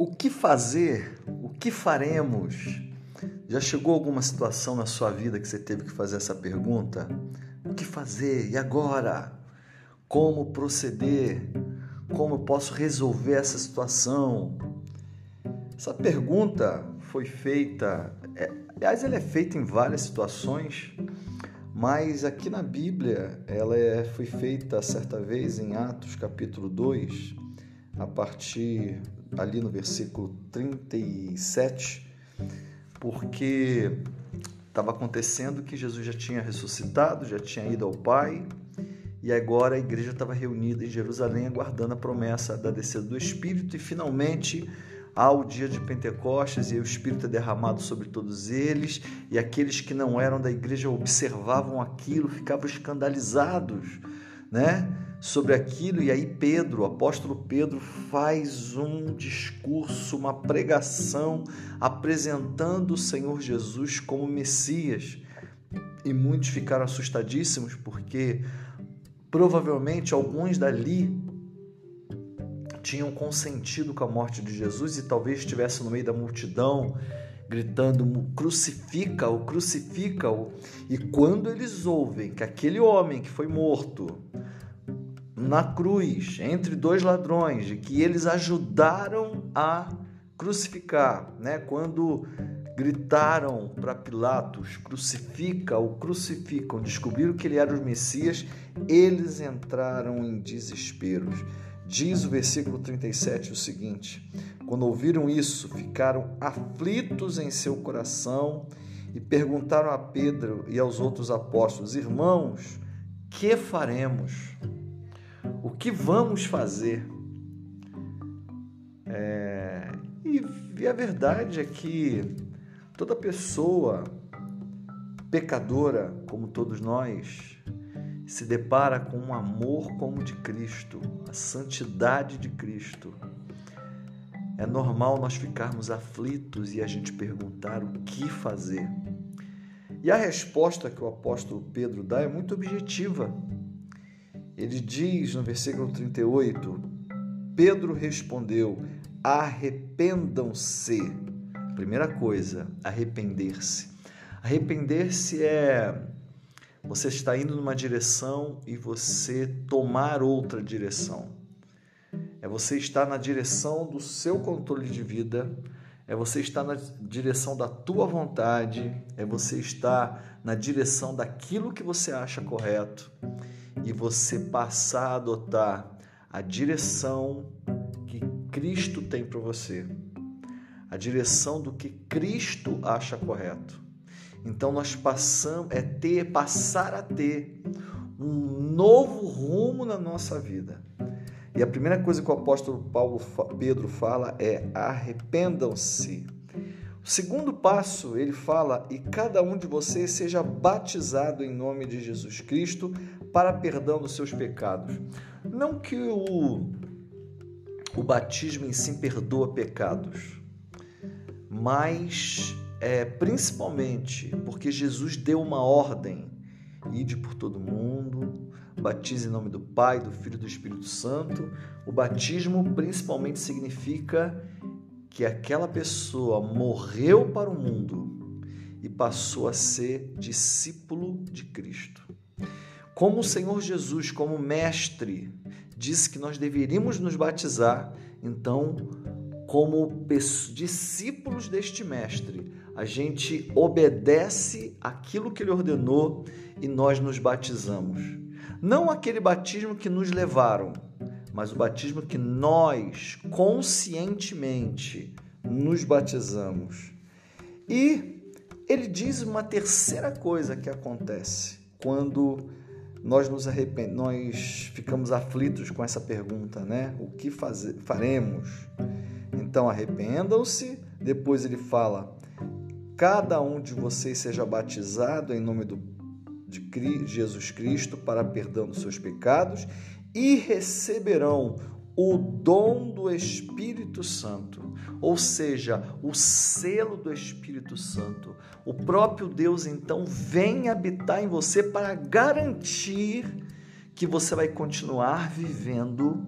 O que fazer? O que faremos? Já chegou alguma situação na sua vida que você teve que fazer essa pergunta? O que fazer? E agora? Como proceder? Como eu posso resolver essa situação? Essa pergunta foi feita, é, aliás, ela é feita em várias situações, mas aqui na Bíblia ela é, foi feita certa vez em Atos capítulo 2, a partir ali no versículo 37, porque estava acontecendo que Jesus já tinha ressuscitado, já tinha ido ao Pai, e agora a igreja estava reunida em Jerusalém aguardando a promessa da descida do Espírito e finalmente ao dia de Pentecostes e o Espírito é derramado sobre todos eles, e aqueles que não eram da igreja observavam aquilo, ficavam escandalizados, né? Sobre aquilo, e aí Pedro, o apóstolo Pedro, faz um discurso, uma pregação apresentando o Senhor Jesus como Messias. E muitos ficaram assustadíssimos porque provavelmente alguns dali tinham consentido com a morte de Jesus e talvez estivesse no meio da multidão gritando crucifica-o, crucifica-o. E quando eles ouvem que aquele homem que foi morto na cruz, entre dois ladrões, que eles ajudaram a crucificar, né? Quando gritaram para Pilatos: crucifica-o, crucificam, descobriram que ele era o Messias, eles entraram em desesperos. Diz o versículo 37 o seguinte: Quando ouviram isso, ficaram aflitos em seu coração e perguntaram a Pedro e aos outros apóstolos: Irmãos, que faremos? O que vamos fazer? É, e, a verdade é que toda pessoa pecadora, como todos nós, se depara com um amor como o de Cristo, a santidade de Cristo. É normal nós ficarmos aflitos e a gente perguntar o que fazer. E a resposta que o apóstolo Pedro dá é muito objetiva. Ele diz no versículo 38: Pedro respondeu: arrependam-se. Primeira coisa, arrepender-se. Arrepender-se é você está indo numa direção e você tomar outra direção. É você estar na direção do seu controle de vida, é você estar na direção da tua vontade, é você estar na direção daquilo que você acha correto e você passar a adotar a direção que Cristo tem para você, a direção do que Cristo acha correto. Então nós passamos é ter passar a ter um novo rumo na nossa vida. E a primeira coisa que o apóstolo Paulo Pedro fala é arrependam-se. O segundo passo, ele fala: "E cada um de vocês seja batizado em nome de Jesus Cristo para perdão dos seus pecados". Não que o o batismo em si perdoa pecados, mas é, principalmente porque Jesus deu uma ordem: ide por todo mundo, batize em nome do Pai, do Filho e do Espírito Santo. O batismo principalmente significa que aquela pessoa morreu para o mundo e passou a ser discípulo de Cristo. Como o Senhor Jesus, como mestre, disse que nós deveríamos nos batizar, então, como discípulos deste mestre, a gente obedece aquilo que ele ordenou e nós nos batizamos. Não aquele batismo que nos levaram, mas o batismo que nós conscientemente nos batizamos. E ele diz uma terceira coisa que acontece quando nós nos arrependemos, nós ficamos aflitos com essa pergunta, né? O que fazer, faremos? Então arrependam-se. Depois ele fala: cada um de vocês seja batizado em nome do, de Jesus Cristo para perdão dos seus pecados e receberão o dom do Espírito Santo, ou seja, o selo do Espírito Santo. O próprio Deus então vem habitar em você para garantir que você vai continuar vivendo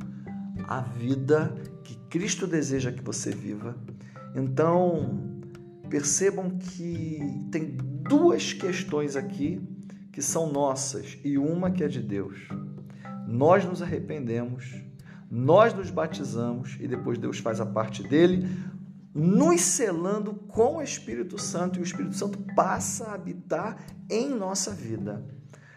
a vida que Cristo deseja que você viva. Então, percebam que tem duas questões aqui que são nossas e uma que é de Deus. Nós nos arrependemos, nós nos batizamos e depois Deus faz a parte dele, nos selando com o Espírito Santo e o Espírito Santo passa a habitar em nossa vida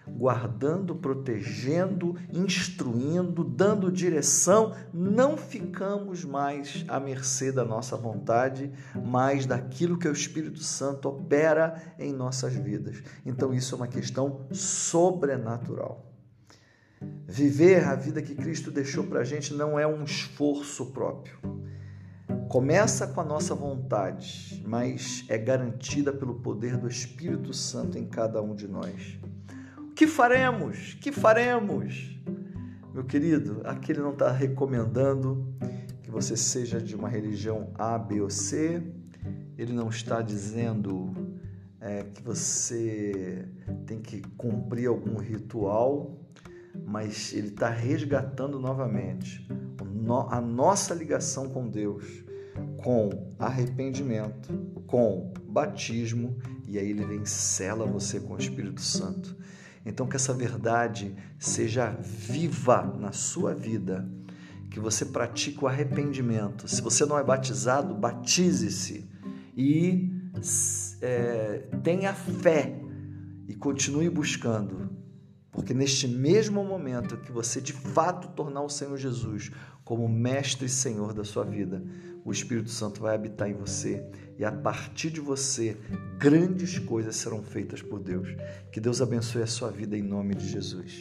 guardando, protegendo, instruindo, dando direção, não ficamos mais à mercê da nossa vontade, mas daquilo que o Espírito Santo opera em nossas vidas. Então, isso é uma questão sobrenatural. Viver a vida que Cristo deixou para a gente não é um esforço próprio. Começa com a nossa vontade, mas é garantida pelo poder do Espírito Santo em cada um de nós. Que faremos? Que faremos? Meu querido, aqui ele não está recomendando que você seja de uma religião A, B ou C. Ele não está dizendo é, que você tem que cumprir algum ritual, mas ele está resgatando novamente a nossa ligação com Deus, com arrependimento, com batismo, e aí ele vem sela você com o Espírito Santo. Então, que essa verdade seja viva na sua vida, que você pratique o arrependimento. Se você não é batizado, batize-se e é, tenha fé e continue buscando, porque neste mesmo momento que você de fato tornar o Senhor Jesus como mestre e Senhor da sua vida, o Espírito Santo vai habitar em você e a partir de você grandes coisas serão feitas por Deus. Que Deus abençoe a sua vida em nome de Jesus.